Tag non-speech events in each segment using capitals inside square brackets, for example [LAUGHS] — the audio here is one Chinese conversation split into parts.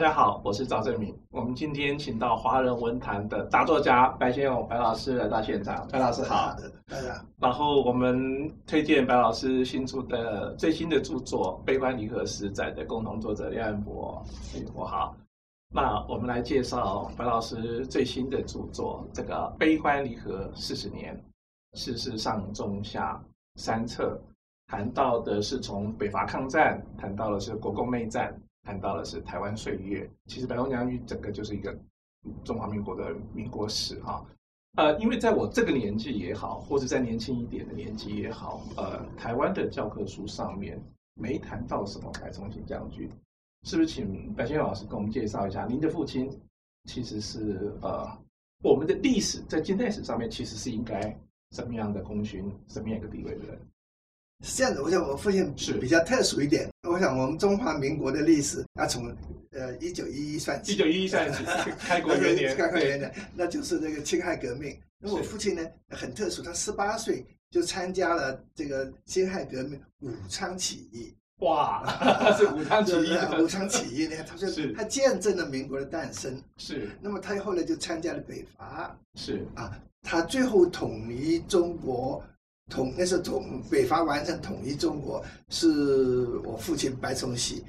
家好，我是赵正明。我们今天请到华人文坛的大作家白先勇白老师来到现场。白老师好，大家好。然后我们推荐白老师新出的最新的著作《悲欢离合十载》的共同作者廖彦伯，我好。那我们来介绍白老师最新的著作，这个《悲欢离合四十年》，世事上中下三册，谈到的是从北伐抗战，谈到的是国共内战，谈到的是台湾岁月。其实白龙将军整个就是一个中华民国的民国史哈。呃，因为在我这个年纪也好，或者在年轻一点的年纪也好，呃，台湾的教科书上面没谈到什么白崇禧将军。是不是请白先勇老师跟我们介绍一下？您的父亲其实是呃，我们的历史在近代史上面其实是应该什么样的功勋，什么样一个地位的人？是这样的，我想我父亲是比较特殊一点。我想我们中华民国的历史要从呃一九一一算起，一九一一算起，[LAUGHS] 开国元年，开国元年，那就是那个辛亥革命。那我父亲呢很特殊，他十八岁就参加了这个辛亥革命武昌起义。哇，是武昌起义，[LAUGHS] 武昌起义呢？[LAUGHS] 他说他见证了民国的诞生。是。那么他后来就参加了北伐。是。啊，他最后统一中国，统那时候统北伐完成统一中国，是我父亲白崇禧，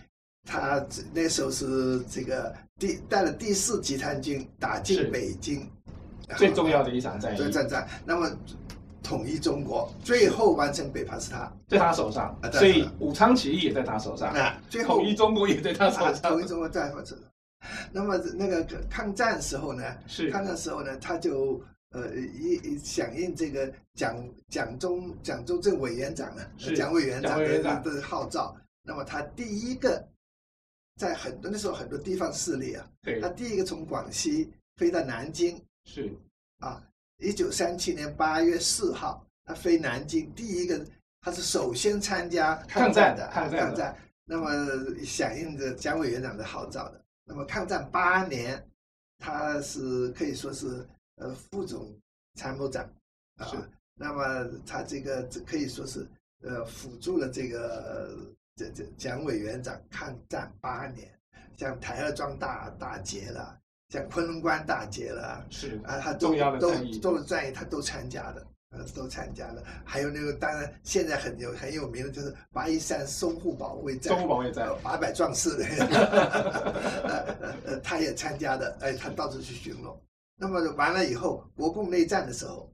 他那时候是这个第带了第四集团军打进北京，最重要的一场战役。对战战。那么。统一中国，最后完成北伐是他，在他手上，所以武昌起义也在他手上。啊最后统一中国也在他手上，统一中国在他手上。那么那个抗战时候呢？是抗战时候呢，他就呃一响应这个蒋蒋中蒋中正委员长啊，蒋委员长的的号召。那么他第一个在很多那时候很多地方势力啊，对，他第一个从广西飞到南京，是啊。一九三七年八月四号，他飞南京，第一个他是首先参加抗战的抗战，抗战。那么响应着蒋委员长的号召的。那么抗战八年，他是可以说是呃副总参谋长啊。那么他这个这可以说是呃辅助了这个这这蒋委员长抗战八年，像台儿庄大大捷了。像昆仑关大捷了，是啊，他都都都是战役，他都参加的，呃，都参加了。还有那个，当然现在很有很有名的，就是八一三淞沪保卫战，淞沪保卫战，八百壮士的，[LAUGHS] [LAUGHS] 呃呃，他也参加的，哎，他到处去巡逻。那么完了以后，国共内战的时候，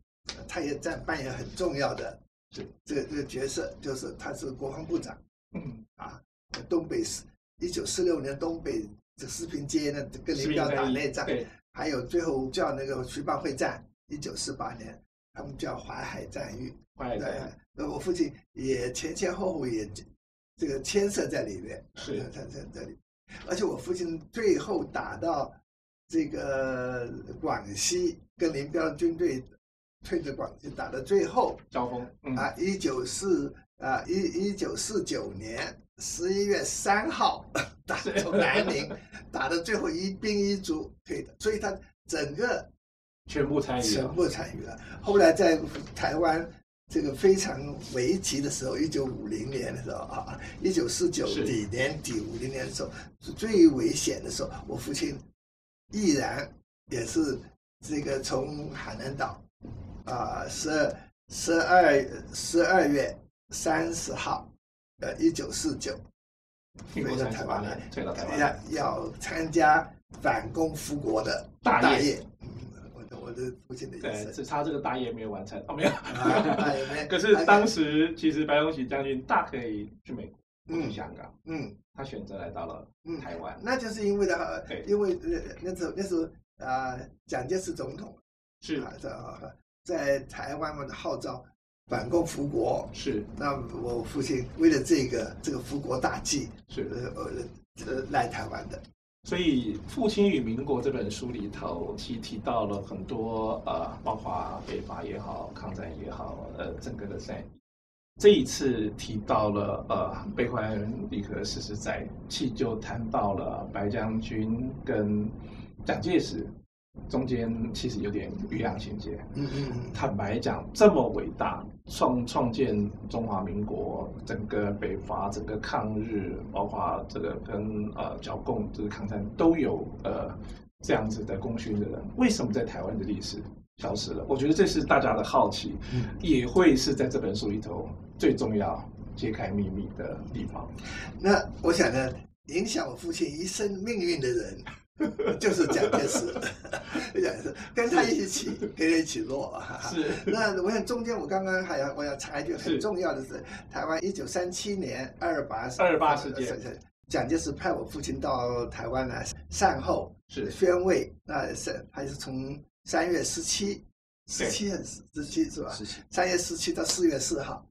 他也在扮演很重要的这这个这个角色，就是他是国防部长，嗯啊，东北是一九四六年东北。这四平街呢，跟林彪打内战，还有最后叫那个徐蚌会战，一九四八年，他们叫淮海战役。淮海战役，那我父亲也前前后后也这个牵涉在里面，是在在这里。而且我父亲最后打到这个广西，跟林彪军队退至广西，打到最后交锋、嗯、啊，一九四啊一一九四九年。十一月三号 [LAUGHS] 打从南宁打到最后一兵一卒退的，所以他整个全部参与，全部参与了。后来在台湾这个非常危急的时候，一九五零年的时候啊，一九四九底年底五零年的时候是最危险的时候，我父亲毅然也是这个从海南岛啊十二十二十二月三十号。呃，一九四九，飞到台湾来，要要参加反攻复国的大业。嗯，我的我的父亲的意思。对，是他这个大业没有完成。哦，没有。大业没。[LAUGHS] 可是当时其实白崇禧将军大可以去美国，嗯，香港，嗯，他选择来到了台湾。那就是因为他，因为那那时候那时候啊，蒋介石总统是在在台湾嘛的号召。反共复国是，那我父亲为了这个这个复国大计是呃呃来台湾的，所以《父亲与民国》这本书里头提提到了很多呃，包括北伐也好，抗战也好，呃，整个的战役。这一次提到了呃，悲欢离合四十载，其实就谈到了白将军跟蒋介石中间其实有点欲扬情节。嗯嗯嗯。坦白讲，这么伟大，创创建中华民国，整个北伐、整个抗日，包括这个跟呃剿共这个抗战，都有呃这样子的功勋的人，为什么在台湾的历史消失了？我觉得这是大家的好奇，嗯、也会是在这本书里头最重要揭开秘密的地方。那我想呢，影响我父亲一生命运的人。[LAUGHS] 就是蒋介石，[LAUGHS] 蒋介石跟他一起跟他一起落。是。[LAUGHS] 那我想中间我刚刚还要我要插一句很重要的是，是台湾一九三七年二二八二二八事件，蒋介石派我父亲到台湾来善后，是宣慰。那是还是从三月十七，十七还是十七是吧？十七。三月十七到四月四号，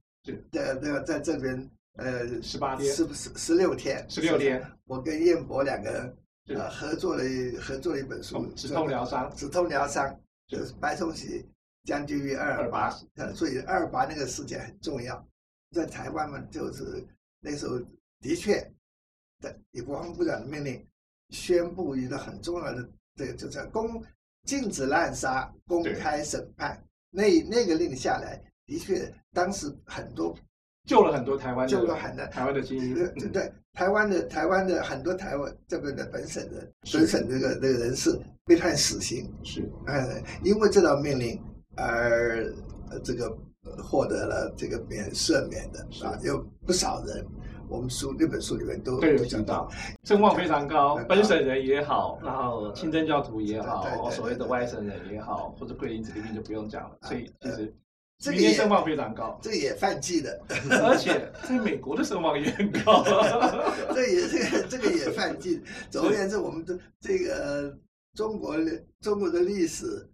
对，那个在这边呃十八天，十十十六天，十六天。我跟燕博两个人。呃，合作了合作了一本书，《止痛疗伤》，止痛疗伤就是白崇禧将军于二二八，呃，所以二二八那个事件很重要，在台湾嘛，就是那时候的确，的以国防部长的命令宣布一个很重要的，这个就是公禁止滥杀，公开审判，那那个令下来，的确当时很多。救了很多台湾，救了很多台湾的精英。对对，台湾的台湾的很多台湾这边的本省的本省这个这个人士被判死刑，是，嗯，因为这道命令而这个获得了这个免赦免的啊，有不少人，我们书那本书里面都都有讲到，声望非常高，本省人也好，然后清真教徒也好，所谓的外省人也好，或者桂林子弟兵就不用讲了，所以其实。这个也声望非常高，这个也犯忌的，[LAUGHS] 而且在美国的声望也很高，[LAUGHS] 这也这个这个也犯忌。总而言之，我们的这个中国的中国的历史，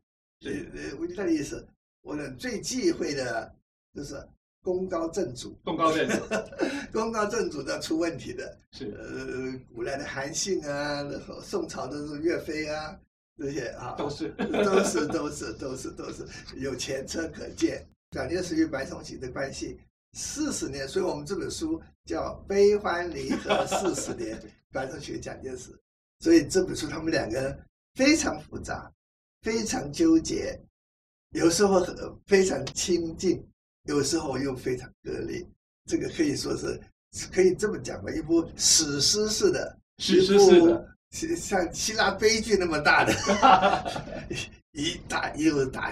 呃呃，文化历史，我的最忌讳的就是功高震主，功高震主，[LAUGHS] 功高震主的出问题的，是。呃，古来的韩信啊，然后宋朝的是岳飞啊，这些啊，都是。都是都是都是都是有前车可鉴。蒋介石与白崇禧的关系四十年，所以我们这本书叫《悲欢离合四十年》，[LAUGHS] 白崇禧、蒋介石。所以这本书他们两个人非常复杂，非常纠结，有时候很非常亲近，有时候又非常割裂。这个可以说是可以这么讲吧，一部史诗式的，史诗式的，像希腊悲剧那么大的 [LAUGHS] 一打又打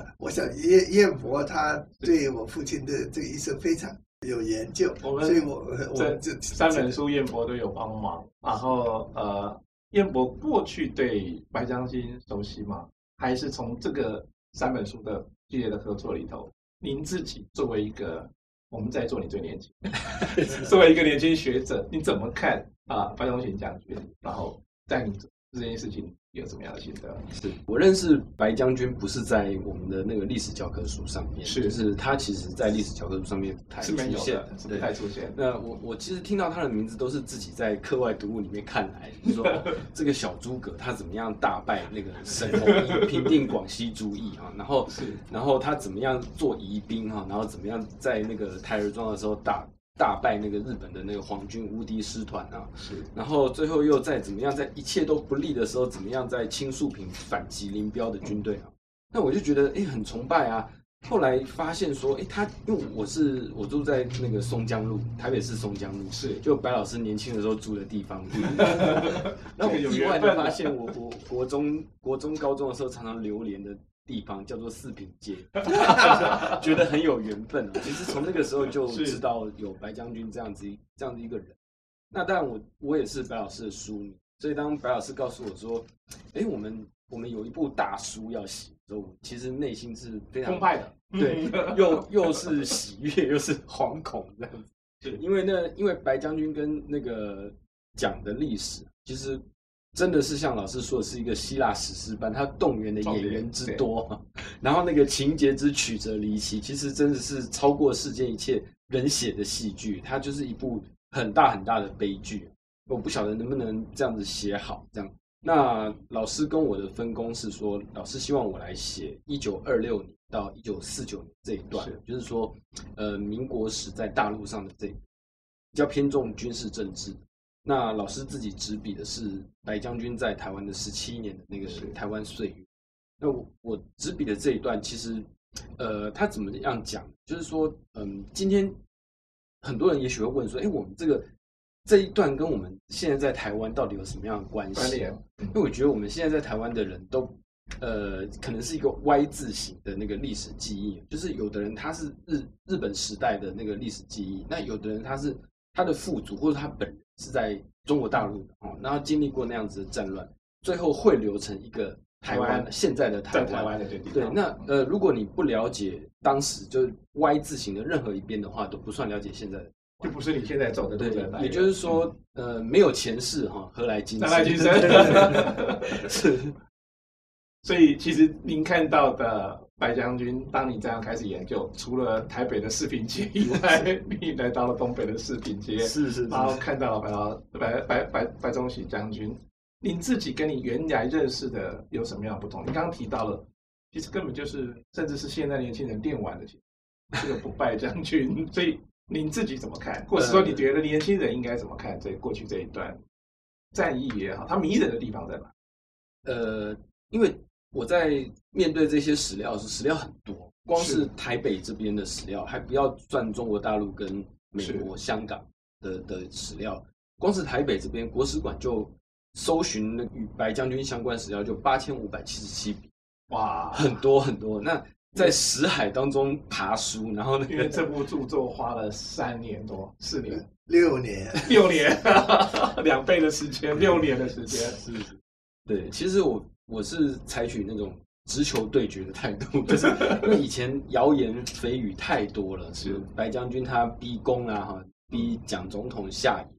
戏。我想燕燕伯他对我父亲的这个一生非常有研究，我们所以我我这三本书燕伯都有帮忙。然后呃，燕伯过去对白将军熟悉吗？还是从这个三本书的系列的合作里头，您自己作为一个我们在座你最年轻，[LAUGHS] 作为一个年轻学者，你怎么看啊？白将军，然后在你这件事情。有什么样的心得？是我认识白将军，不是在我们的那个历史教科书上面，是，就是他其实在历史教科书上面不太出现，不太出现。那我我其实听到他的名字都是自己在课外读物里面看来，就是说 [LAUGHS] 这个小诸葛他怎么样大败那个沈弘义，平定广西诸役啊，然后是，然后他怎么样做疑兵哈，然后怎么样在那个台儿庄的时候打。大败那个日本的那个皇军无敌师团啊，是，然后最后又在怎么样，在一切都不利的时候，怎么样在清肃平反击林彪的军队啊？那我就觉得哎，很崇拜啊。后来发现说，哎，他因为我是我住在那个松江路，台北市松江路，是就白老师年轻的时候住的地方。[LAUGHS] 那我意外的发现，我我国中国中高中的时候常常流连的。地方叫做四平街，[LAUGHS] 觉得很有缘分啊。其实从那个时候就知道有白将军这样子这样的一个人。那当然我我也是白老师的书迷，所以当白老师告诉我说，哎，我们我们有一部大书要写，时候其实内心是非常澎湃的，[LAUGHS] 对，又又是喜悦又是惶恐这样子。对，因为那因为白将军跟那个讲的历史，其实。真的是像老师说的，是一个希腊史诗般，它动员的演员之多，[LAUGHS] 然后那个情节之曲折离奇，其实真的是超过世间一切人写的戏剧。它就是一部很大很大的悲剧。我不晓得能不能这样子写好。这样，那老师跟我的分工是说，老师希望我来写一九二六年到一九四九年这一段，是就是说，呃，民国史在大陆上的这一，比较偏重军事政治。那老师自己执笔的是白将军在台湾的十七年的那个台湾岁月。那我我执笔的这一段，其实，呃，他怎么样讲？就是说，嗯，今天很多人也许会问说，哎，我们这个这一段跟我们现在在台湾到底有什么样的关系？因为我觉得我们现在在台湾的人都，呃，可能是一个 Y 字形的那个历史记忆，就是有的人他是日日本时代的那个历史记忆，那有的人他是他的父祖或者他本人是在中国大陆的哦，然后经历过那样子的战乱，最后汇流成一个。台湾现在的台湾，台湾的对对，那呃，如果你不了解当时就是 Y 字形的任何一边的话，都不算了解现在的，就不是你现在走的路。对，也就是说，呃，没有前世哈，何来今生？何来今生？[LAUGHS] 是。[LAUGHS] 所以，其实您看到的白将军，当你这样开始研究，除了台北的四平街以 [LAUGHS] 外，你来到了东北的四平街，是是，然后看到了白老白白白白崇禧将军。你自己跟你原来认识的有什么样的不同？你刚刚提到了，其实根本就是，甚至是现在年轻人电玩的这个不败将军。所以您自己怎么看？或者说你觉得年轻人应该怎么看这过去这一段战役也好，它迷人的地方在哪？呃，因为我在面对这些史料时，史料很多，光是台北这边的史料，还不要算中国大陆跟美国、香港的的史料，光是台北这边国史馆就。搜寻与白将军相关史料就八千五百七十七笔，哇，很多很多。那在史海当中爬书，然后呢，因为这部著作花了三年多，四年，六年，[LAUGHS] 六年，[LAUGHS] 两倍的时间，六年的时间，是是？对，其实我我是采取那种直球对决的态度，[LAUGHS] 就是因为以前谣言蜚语太多了，是白将军他逼宫啊，哈，逼蒋总统下野，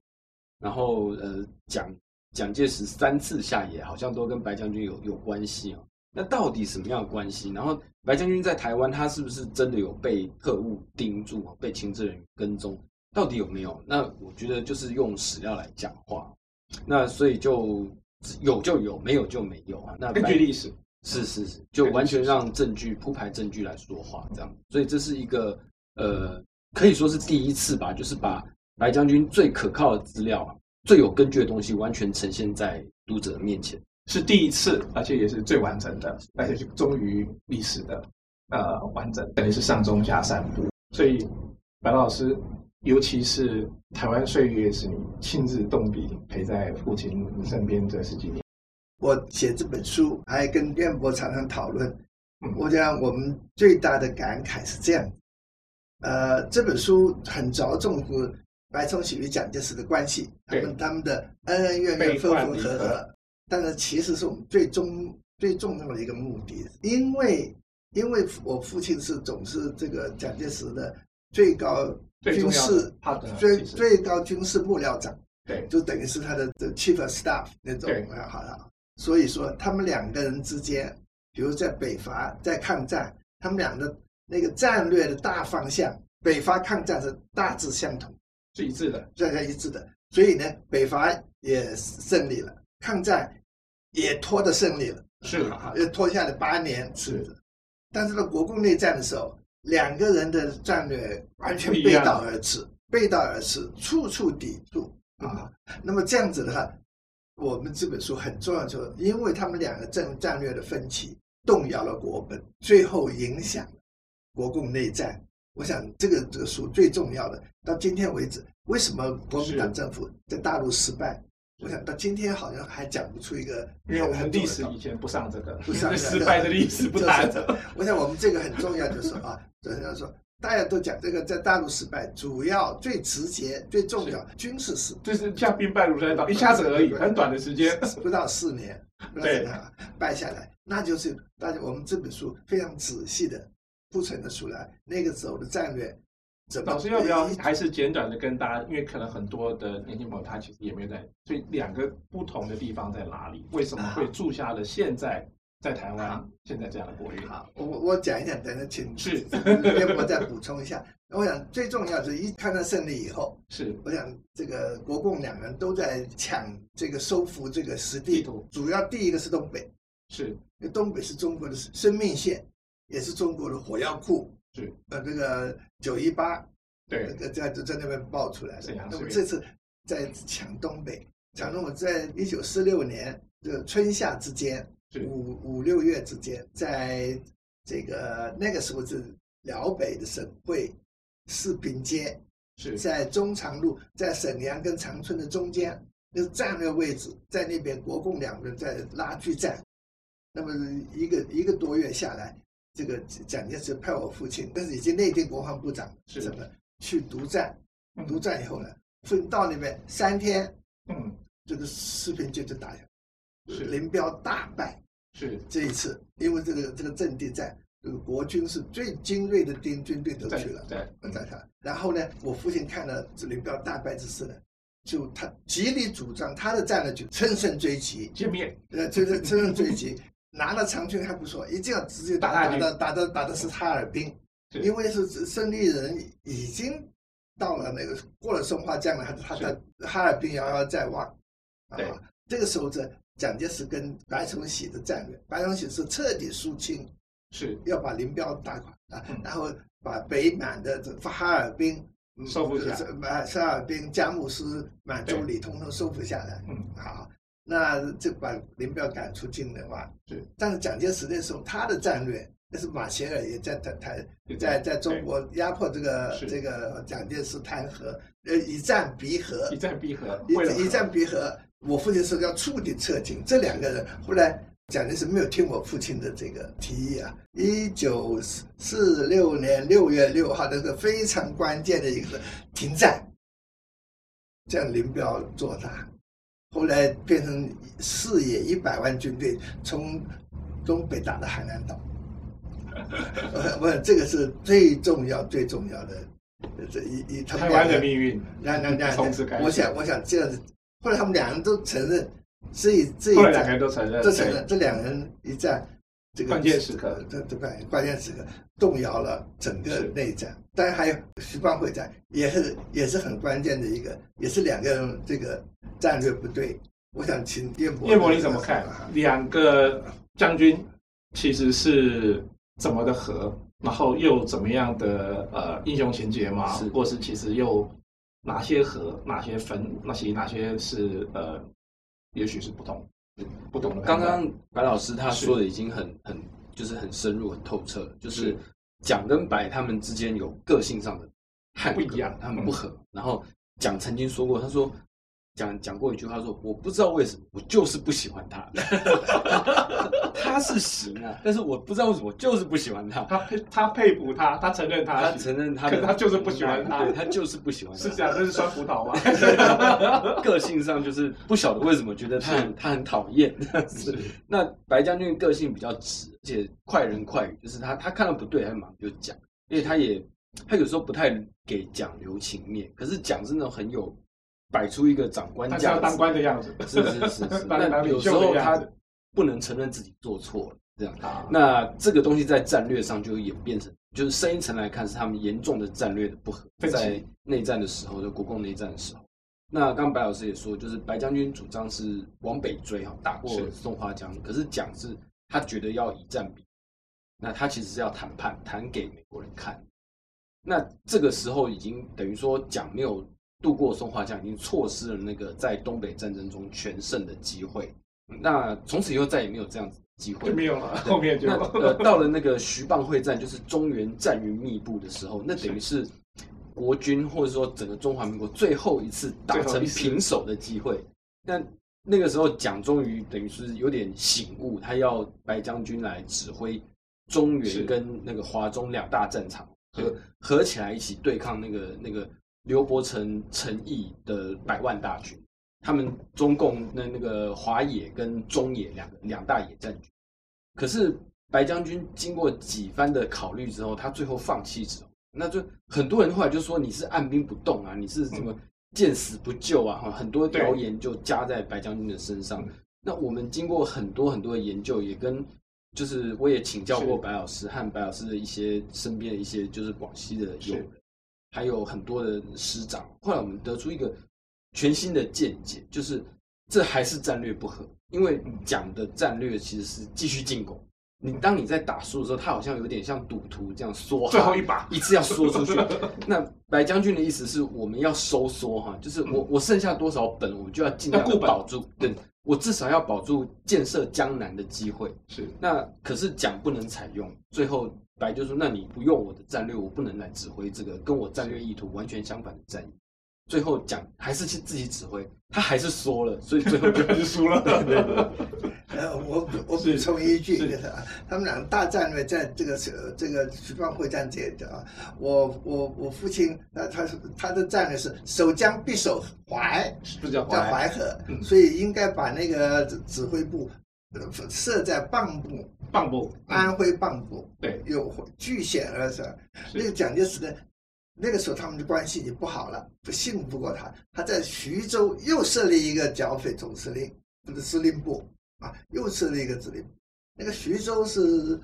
然后呃蒋。蒋介石三次下野，好像都跟白将军有有关系啊。那到底什么样的关系？然后白将军在台湾，他是不是真的有被特务盯住，被情治人员跟踪？到底有没有？那我觉得就是用史料来讲话。那所以就有就有，没有就没有啊。那根据历史，是是是，就完全让证据铺排证据来说话，这样。所以这是一个呃，可以说是第一次吧，就是把白将军最可靠的资料啊。最有根据的东西完全呈现在读者面前，是第一次，而且也是最完整的，而且是忠于历史的，呃，完整，等于是上中下三部。所以，白老师，尤其是台湾岁月，是你亲自动笔陪在父亲身边这十几年。我写这本书，还跟渊博常常讨论。我讲我们最大的感慨是这样，呃，这本书很着重是。白崇禧与蒋介石的关系，他们他们的恩恩怨怨、分分合合，但是其实是我们最终最重要的一个目的，因为因为我父亲是总是这个蒋介石的最高军事最最高军事幕僚长，对，就等于是他的 chief of staff 那种，好了，所以说他们两个人之间，比如在北伐在抗战，他们俩的那个战略的大方向，北伐抗战是大致相同。是一致的，大家一致的，所以呢，北伐也胜利了，抗战也拖得胜利了，是哈，又拖下了八年，是的。但是到，国共内战的时候，两个人的战略完全背道而驰，背道而驰，处处抵触啊。那么这样子的话，我们这本书很重要，就是因为他们两个战战略的分歧，动摇了国本，最后影响了国共内战。我想这个这个书最重要的，到今天为止，为什么国民党政府在大陆失败？我想到今天好像还讲不出一个，因为我们历史以前不上这个，不上失败的历史不谈。我想我们这个很重要，就是说啊，就是说大家都讲这个在大陆失败，主要最直接、最重要军事失败，就是像兵败如山倒，一下子而已，很短的时间，不到四年，对，败下来，那就是大家我们这本书非常仔细的。铺陈的出来，那个时候的战略？老师要不要还是简短的跟大家？因为可能很多的年轻朋友他其实也没有在，所以两个不同的地方在哪里？为什么会住下了现在在台湾现在这样的国运？好，我我讲一讲，等等请是，要我再补充一下。我想最重要是一看到胜利以后，是我想这个国共两人都在抢这个收复这个实地图，主要第一个是东北，是因为东北是中国的生命线。也是中国的火药库，是。呃，这个九一八，对，在在在那边爆出来的。那么这次在抢东北，抢东北，在一九四六年的春夏之间，五五六月之间，在这个那个时候是辽北的省会士兵街，是。在中长路，在沈阳跟长春的中间，那个战略位置，在那边国共两个人在拉锯战，那么一个一个多月下来，这个蒋介石派我父亲，但是已经内定国防部长，是。什么去独占，独占以后呢，父亲到那边三天，嗯，这个士兵就就打下来，是。林彪大败，是。这一次，因为这个这个阵地战，这个国军是最精锐的丁军队都去了，对，在他，然后呢，我父亲看了这林彪大败之势呢。就他极力主张他的战略，就乘胜追击，歼灭，呃，就是乘胜追击，拿了长春还不错，一定要直接打打的打的打的是哈尔滨，因为是胜利人已经到了那个过了松花江了，他他的哈尔滨遥遥在望，啊，这个时候这蒋介石跟白崇禧的战略，白崇禧是彻底肃清，是。要把林彪打垮啊，然后把北满的这哈尔滨。收复下来，哈尔滨、佳木斯、满洲里统统收复下来。嗯，好，那就把林彪赶出境的话，对。但是蒋介石那时候他的战略，那是马歇尔也在谈谈，在在中国压迫这个这个蒋介石谈和，呃，以战逼和，以战逼和，以以战逼和。我父亲说要触底撤军，这两个人后来。蒋介石没有听我父亲的这个提议啊！一九四六年六月六号，这个非常关键的一个停战，这样林彪做大，后来变成四野一百万军队从东北打到海南岛。[LAUGHS] 我我这个是最重要最重要的这一一台湾的命运。那那那，我想我想这样子，后来他们两人都承认。所以这一战，两个人都承认，都承认这两人一战，这个关键时刻，这这关关键时刻动摇了整个内战。当然还有徐蚌会战，也是也是很关键的一个，也是两个人这个战略不对。我想请叶博，叶博你怎么看？两个将军其实是怎么的和，然后又怎么样的呃英雄情节嘛？是，或是其实又哪些和，哪些分，那些哪些是呃。也许是不同，不懂。刚刚白老师他说的已经很很就是很深入很透彻，就是蒋跟白他们之间有个性上的不一样，他们不合。然后蒋曾经说过，他说。讲讲过一句话说，我不知道为什么，我就是不喜欢他。[LAUGHS] 他是行啊，但是我不知道为什么，我就是不喜欢他。他佩他佩服他，他承认他，他承认他，可他就是不喜欢他。对，他就是不喜欢他。是这样，这是酸葡萄吗？[LAUGHS] 个性上就是不晓得为什么觉得他很他很讨厌。[LAUGHS] 是。那白将军个性比较直，而且快人快语，就是他他看到不对，他马上就讲。因为他也他有时候不太给讲留情面，可是讲是那种很有。摆出一个长官架子，要当官的样子，是是是是。但 [LAUGHS] 有时候他不能承认自己做错了，这样。那这个东西在战略上就演变成，就是深一层来看，是他们严重的战略的不合。在内战的时候，就国共内战的时候，那刚刚白老师也说，就是白将军主张是往北追哈，打过松花江。可是蒋是他觉得要以战比，那他其实是要谈判，谈给美国人看。那这个时候已经等于说蒋没有。渡过松花江，已经错失了那个在东北战争中全胜的机会。那从此以后再也没有这样子机会，就没有了。后面就呃到了那个徐蚌会战，就是中原战云密布的时候，那等于是国军或者说整个中华民国最后一次打成平手的机会。那那个时候蒋终于等于是有点醒悟，他要白将军来指挥中原跟那个华中两大战场合合起来一起对抗那个那个。刘伯承、陈毅的百万大军，他们中共那那个华野跟中野两个两大野战军，可是白将军经过几番的考虑之后，他最后放弃之后，那就很多人后来就说你是按兵不动啊，你是什么见死不救啊，哈很多谣言就加在白将军的身上。那我们经过很多很多的研究，也跟就是我也请教过白老师和白老师的一些身边的一些就是广西的友人。还有很多的师长，后来我们得出一个全新的见解，就是这还是战略不合，因为蒋的战略其实是继续进攻，你当你在打输的时候，他好像有点像赌徒这样梭，最后一把。一次要梭出去。[LAUGHS] 那白将军的意思是我们要收缩哈，就是我、嗯、我剩下多少本，我就要尽量保住，对，我至少要保住建设江南的机会。是，那可是蒋不能采用，最后白就说，那你不用我的战略，我不能来指挥这个跟我战略意图完全相反的战役。最后讲还是去自己指挥，他还是说了，所以最后就是输了。对对对。[LAUGHS] 呃，我我补充一句，就是他们两个大战略在这个这个徐蚌会战这的啊，我我我父亲，那他是他的战略是守江必守淮，不叫叫淮河，所以应该把那个指挥部设在蚌埠，蚌埠，安徽蚌埠，对，有据险而生。那个蒋介石呢？那个时候他们的关系已经不好了，不信不过他。他在徐州又设立一个剿匪总司令，不是司令部啊，又设立一个指令。那个徐州是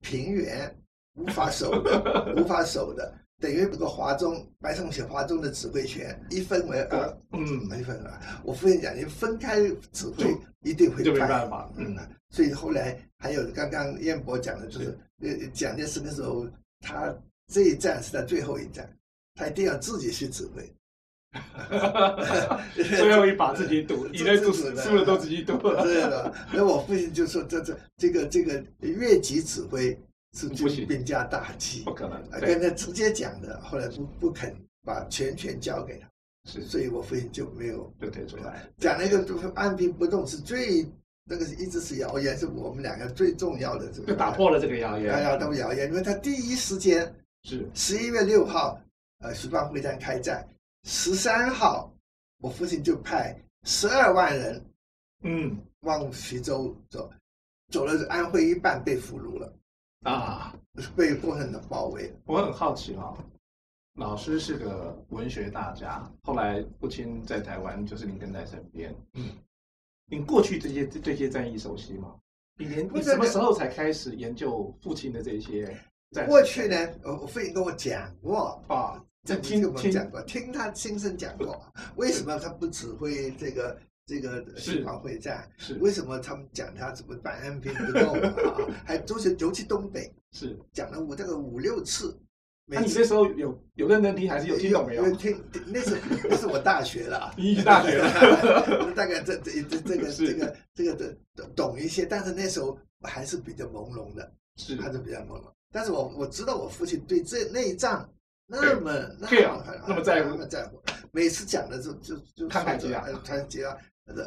平原，无法守的，[LAUGHS] 无法守的，等于这个华中白崇禧华中的指挥权一分为二，嗯，没分啊。我父亲讲，你分开指挥一定会就没办法，嗯。所以后来还有刚刚彦博讲的，就是呃蒋介石的时候他。这一战是他最后一战，他一定要自己去指挥。[LAUGHS] 最后一把自己赌，赢了赌死，输了都自己赌。对的，那我父亲就说：“这这这个这个越级指挥是军兵家大忌，不可能。”跟他直接讲的，后来不不肯把全权交给他，是，所以我父亲就没有就退出来。讲那个按兵不动是最那个一直是谣言，是我们两个最重要的这个。就打破了这个谣言，大家都谣言，因为他第一时间。是十一月六号，呃，徐蚌会战开战。十三号，我父亲就派十二万人，嗯，往徐州走，走了安徽一半被俘虏了，啊，被共产党包围。我很好奇啊、哦，老师是个文学大家，后来父亲在台湾，就是您跟在身边，嗯，您过去这些这些战役熟悉吗？你连你什么时候才开始研究父亲的这些？过去呢，我我父亲跟我讲过啊，这听我们讲过，听他亲身讲过，为什么他不指挥这个这个徐蚌会战？是为什么他们讲他怎么办安兵不动啊？还都是尤其东北，是讲了我这个五六次。那你那时候有有认真听，还是有听懂没有？有听，那是那是我大学了，你去大学了，大概这这这这个这个这个的懂一些，但是那时候还是比较朦胧的，是还是比较朦胧。但是我我知道我父亲对这内战那么那么那么在乎，那么在乎，每次讲的就就就看看几啊，看几啊，那个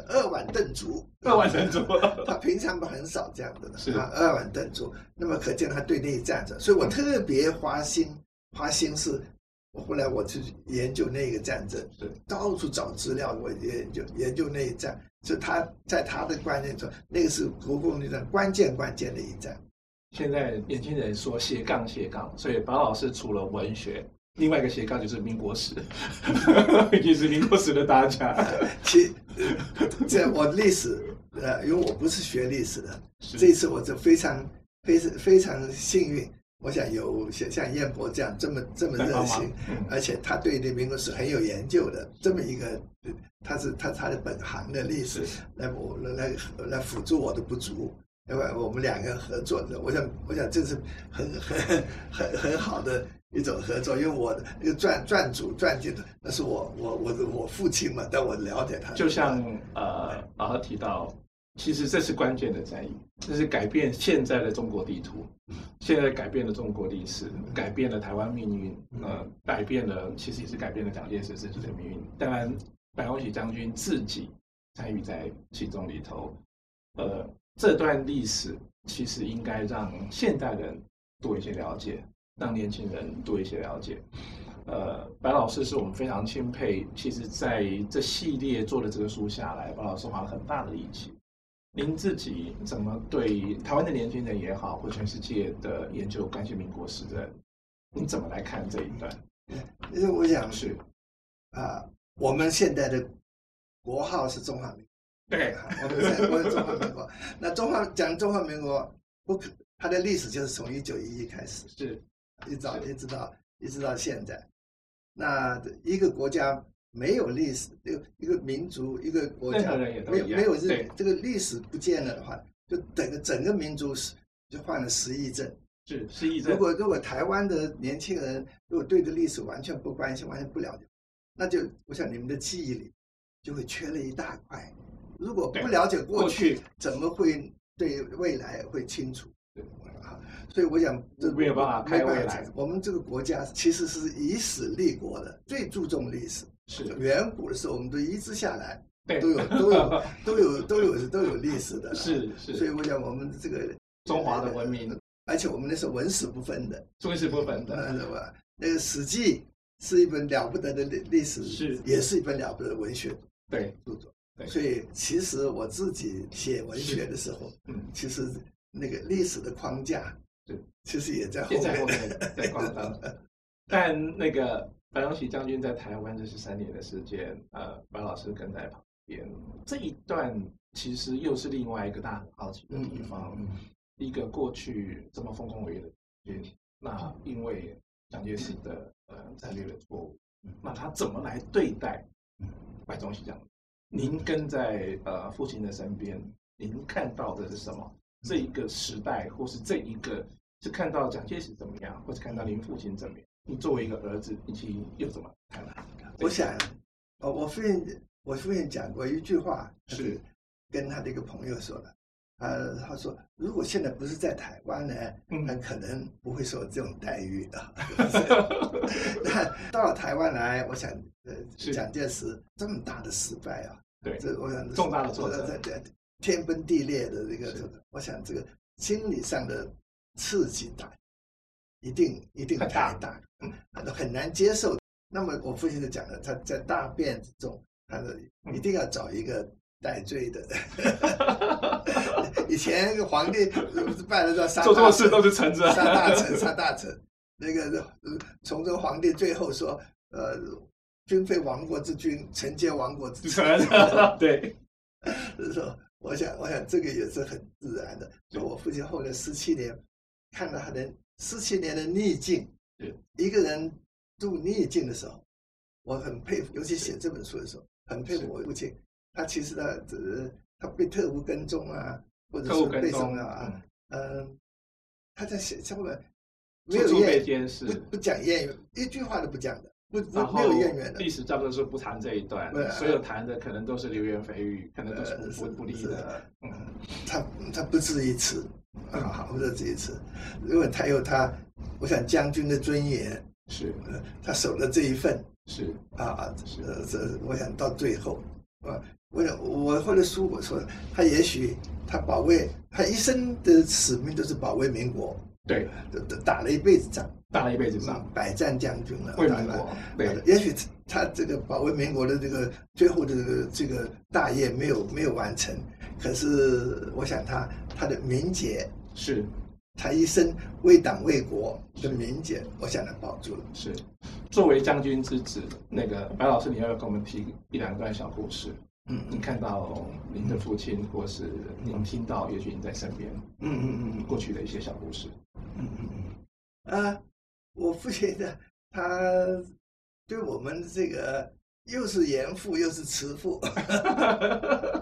二碗炖煮，二碗炖煮，[LAUGHS] 他平常不很少这样的，是。啊，二碗炖煮，那么可见他对内战争，所以我特别花心，花心思，后来我去研究那个战争，是。到处找资料，我研究研究那一战，就他在他的观念中，那个是国共内战关键关键的一战。现在年轻人说斜杠斜杠，所以白老师除了文学，另外一个斜杠就是民国史，[LAUGHS] 也是民国史的大家。[LAUGHS] 其 [LAUGHS] 这我历史，呃，因为我不是学历史的，这一次我就非常非常非常幸运，我想有像像燕博这样这么这么热心，而且他对那民国史很有研究的这么一个，他是他他的本行的历史来我来来辅助我的不足。另外我们两个人合作的，我想，我想这是很很很很好的一种合作。因为我的那个传传主传记的，那是我我我我父亲嘛，但我了解他。就像呃，老师提到，其实这是关键的战役，这是改变现在的中国地图，现在改变了中国历史，改变了台湾命运，呃，改变了，其实也是改变了蒋介石自己的命运。当然，白崇禧将军自己参与在其中里头，呃。这段历史其实应该让现代人多一些了解，让年轻人多一些了解。呃，白老师是我们非常钦佩。其实，在这系列做的这个书下来，白老师花了很大的力气。您自己怎么对台湾的年轻人也好，或全世界的研究感谢民国史的，你怎么来看这一段？因为我想是啊，我们现在的国号是中华民国。对，我们在我们中华民国。那中华讲中华民国，不可，它的历史就是从一九一一开始，是，一直到一直到一直到现在。那一个国家没有历史，一个一个民族一个国家没有没有日这个历史不见了的话，就整个整个民族是就患了失忆症。是失忆症。如果如果台湾的年轻人如果对这历史完全不关心，完全不了解，那就我想你们的记忆里就会缺了一大块。如果不了解过去，怎么会对未来会清楚？对啊，所以我想这没有办法开未来。我们这个国家其实是以史立国的，最注重历史。是远古的时候，我们都一直下来，对，都有 [LAUGHS] 都有都有都有都有历史的。是是。所以我想我们这个中华的文明，而且我们那是文史不分的，文史不分的，是吧？那个《史记》是一本了不得的历历史，是也是一本了不得的文学对著作。所以其实我自己写文学的时候，嗯，其实那个历史的框架，对，其实也在后面，在后面在框架。[LAUGHS] 但那个白崇禧将军在台湾这十三年的时间，呃，白老师跟在旁边，这一段其实又是另外一个大家很好奇的地方。嗯嗯、一个过去这么丰功伟业的，那因为蒋介石的呃战略的错误，那他怎么来对待白崇禧将军？您跟在呃父亲的身边，您看到的是什么？这一个时代，或是这一个是看到蒋介石怎么样，或是看到您父亲怎么样？你作为一个儿子，你又怎么看？我想，哦，我父亲，我父亲讲过一句话，是跟他的一个朋友说的。呃，他说，如果现在不是在台湾呢，很可能不会受这种待遇的。[LAUGHS] 那到了台湾来，我想，呃，蒋介石这么大的失败啊，对，这我想重大的挫折，天崩地裂的这个，我想这个心理上的刺激大，一定一定太大，嗯，很难接受。那么我父亲就讲了，他在大变之中，他说一定要找一个。戴罪的，[LAUGHS] 以前皇帝拜了叫三做错事都是臣子，杀大臣，杀大臣。那个崇祯皇帝最后说：“呃，君非亡国之君，臣皆亡国之臣。[LAUGHS] ”对，就 [LAUGHS] 是说，我想，我想这个也是很自然的。就我父亲后来十七年，看到他的十七年的逆境，一个人度逆境的时候，我很佩服，尤其写这本书的时候，很佩服我父亲。他其实他只是他被特务跟踪啊，或者是被什么啊？嗯，他在写上面没有艳，不不讲艳缘，一句话都不讲的，不不没有渊源的。历史教科书不谈这一段，所有谈的可能都是流言蜚语，可能都是不不利的。嗯，他他不止一次，啊好，不止一次，因为他有他，我想将军的尊严是，他守了这一份是啊，是这我想到最后啊。我想我后来书我说，他也许他保卫他一生的使命都是保卫民国，对，打了一辈子仗，打了一辈子仗，百战将军了，为民国，对，也许他这个保卫民国的这个最后的这个这个大业没有没有完成，可是我想他他的名节是，他一生为党为国的名节，我想他保住了。是，作为将军之子，那个白老师，你要不要跟我们提一两段小故事？嗯，你看到您的父亲，或是您听到，也许你在身边，嗯嗯嗯，过去的一些小故事，嗯嗯嗯，啊，我父亲的他对我们这个又是严父又是慈父，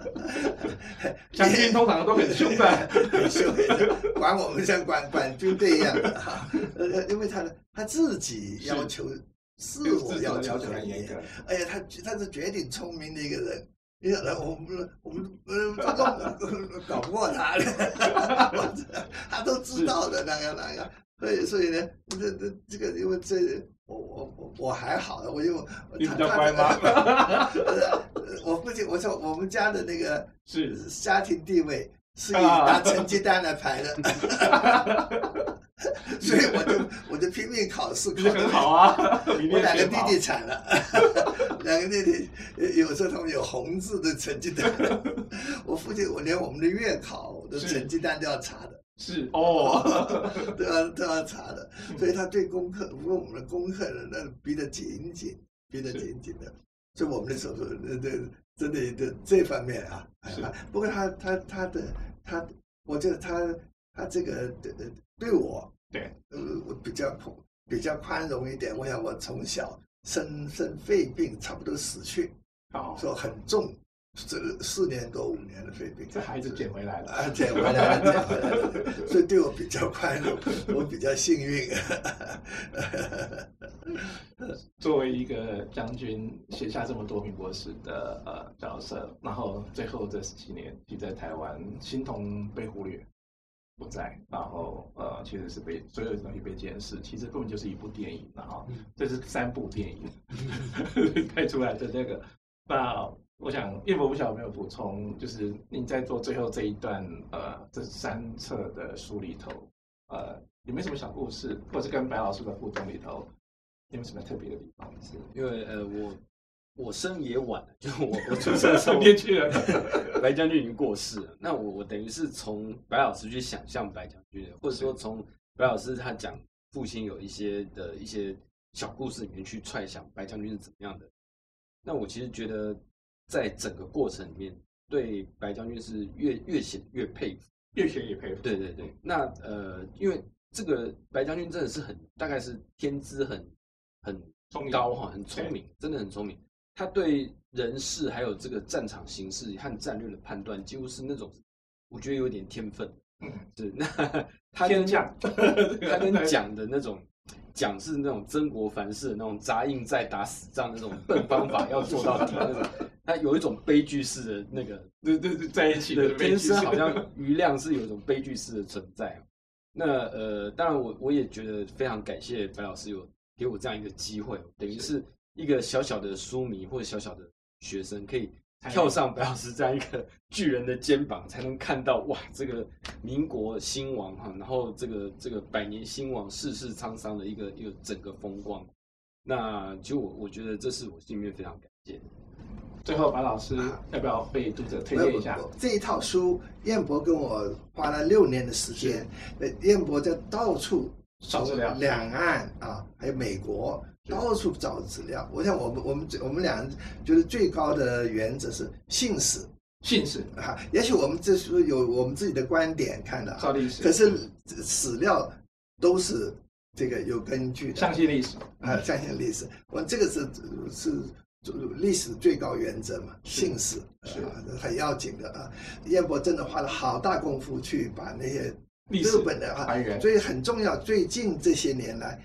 [LAUGHS] 将军通常都很凶的，[LAUGHS] 很凶，管我们像管管军队一样。的哈，呃，因为他的他自己要求自我要求很严格，哎呀，他他是绝顶聪明的一个人。你想来，我们我们呃，都搞不过他的，[LAUGHS] 他都知道的，那个那个，所以所以呢，这这这个，因为这我我我我还好，我就你比较乖吗？[LAUGHS] 我父亲，我说我们家的那个是。家庭地位是以拿成绩单来排的，[LAUGHS] [LAUGHS] 所以我就我就拼命考试，考得很好啊。我两个弟弟惨了。两个弟弟，有时候他们有红字的成绩单。[LAUGHS] 我父亲，我连我们的月考的成绩单都要查的。是哦，[LAUGHS] 都要都要查的。所以他对功课，不过我们的功课呢，那逼得紧紧，逼得紧紧的。所以我们的时候，对对，真的的这方面啊，不过他他他的他，我觉得他他这个对我对呃我比较比较宽容一点。我想我从小。生生肺病，差不多死去，哦，说很重，这四年多五年的肺病，这孩子捡回来了啊，捡回来了，捡回来了，[LAUGHS] 所以对我比较宽容，我比较幸运。[LAUGHS] 作为一个将军，写下这么多民国史的呃角色，然后最后这十几年，就在台湾，形同被忽略，不在，然后呃，其实是被所有的东西被监视，其实根本就是一部电影，然后这是三部电影 [LAUGHS] 拍出来的那个那。我想叶伯不晓得有没有补充，就是你在做最后这一段，呃，这三册的书里头，呃，有没有什么小故事，或者是跟白老师的互动里头，有没有什么特别的地方？是因为呃，我我生也晚了，就我我出生的时候，[LAUGHS] 白将军已经过世了。那我我等于是从白老师去想象白将军，或者说从白老师他讲父亲有一些的一些小故事里面去揣想白将军是怎么样的。那我其实觉得。在整个过程里面，对白将军是越越写越佩服，越写越佩服。对对对，那呃，因为这个白将军真的是很，大概是天资很很高哈，很聪明，真的很聪明。他对人事还有这个战场形势和战略的判断，几乎是那种，我觉得有点天分。嗯，是那 [LAUGHS] 他跟讲，[LAUGHS] 他跟讲的那种。讲是那种曾国藩式的那种扎硬寨打死仗那种笨方法，要做到底那种。[LAUGHS] 他有一种悲剧式的那个，对对对，在一起的天生好像余亮是有一种悲剧式的存在。那呃，当然我我也觉得非常感谢白老师有给我这样一个机会，等于是一个小小的书迷或者小小的学生可以。跳上白老师这样一个 [LAUGHS] 巨人的肩膀，才能看到哇，这个民国兴亡哈，然后这个这个百年兴亡，世事沧桑的一个一个整个风光。那就我我觉得这是我心里面非常感谢。最后，白老师要不要被读者推荐一下这一套书？燕博跟我花了六年的时间，燕博在到处找两岸啊，还有美国。到处找资料，我想我们我们我们俩觉得最高的原则是信史，信史啊。也许我们这是有我们自己的观点看的，历史，可是史料都是这个有根据的，相信历史啊，相信历史。我这个是是历史最高原则嘛，信史是很要紧的啊。燕博真的花了好大功夫去把那些日本的啊，所以很重要。最近这些年来。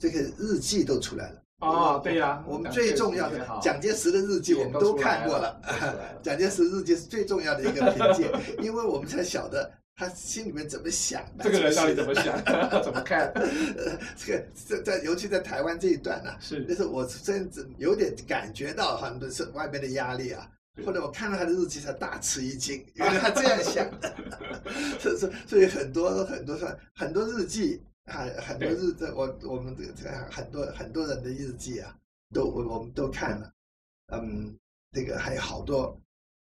这个日记都出来了。哦，对呀，我们最重要的蒋介石的日记我们都看过了，[LAUGHS] 蒋介石日记是最重要的一个凭借，因为我们才晓得他心里面怎么想的，这个人到底怎么想，[LAUGHS] 怎么看，[LAUGHS] 这个在在尤其在台湾这一段呢，是，就是我真的有点感觉到很多是外面的压力啊，后来我看到他的日记才大吃一惊，原来他这样想的，所以所以很多很多很多日记。很很多日子，我我们这个很多很多人的日记啊，都我我们都看了，嗯，这个还有好多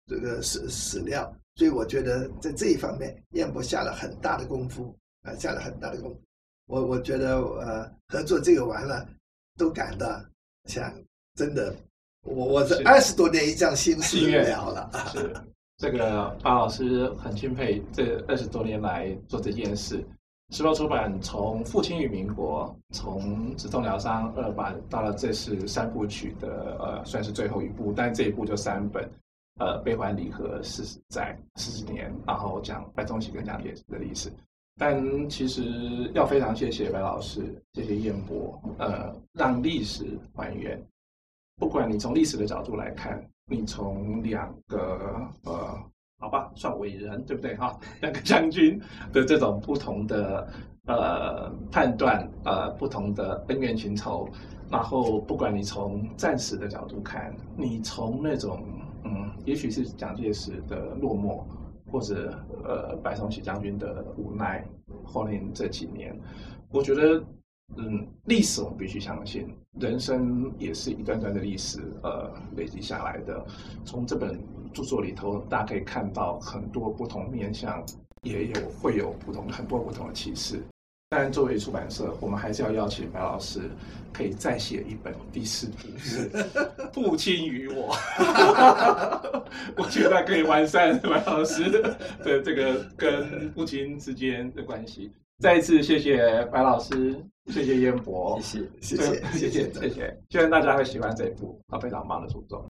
这个史史料，所以我觉得在这一方面，燕博下了很大的功夫啊，下了很大的功夫。我我觉得呃，合作这个完了，都感到想真的，我我这二十多年一将心事了了。[LAUGHS] 是这个巴老师很钦佩这二十多年来做这件事。时报出版从《父亲与民国》从止痛疗伤二版到了这是三部曲的呃，算是最后一部，但这一部就三本，呃，悲欢离合四十载四十年，然后讲白崇禧跟蒋介石的历史。但其实要非常谢谢白老师，谢谢燕博，呃，让历史还原。不管你从历史的角度来看，你从两个呃。好吧，算伟人对不对哈？[LAUGHS] 两个将军的这种不同的呃判断，呃不同的恩怨情仇，然后不管你从战史的角度看，你从那种嗯，也许是蒋介石的落寞，或者呃白崇禧将军的无奈，后面这几年，我觉得嗯，历史我们必须相信，人生也是一段段的历史呃累积下来的，从这本。著作里头，大家可以看到很多不同面向，也有会有不同很多不同的启示。但作为出版社，我们还是要邀请白老师，可以再写一本第四部，是《[LAUGHS] 父亲与我》，[LAUGHS] 我觉得可以完善白老师的这个跟父亲之间的关系。再一次谢谢白老师，谢谢燕博，谢谢谢谢。谢谢谢谢，希望大家会喜欢这一部啊非常棒的著作。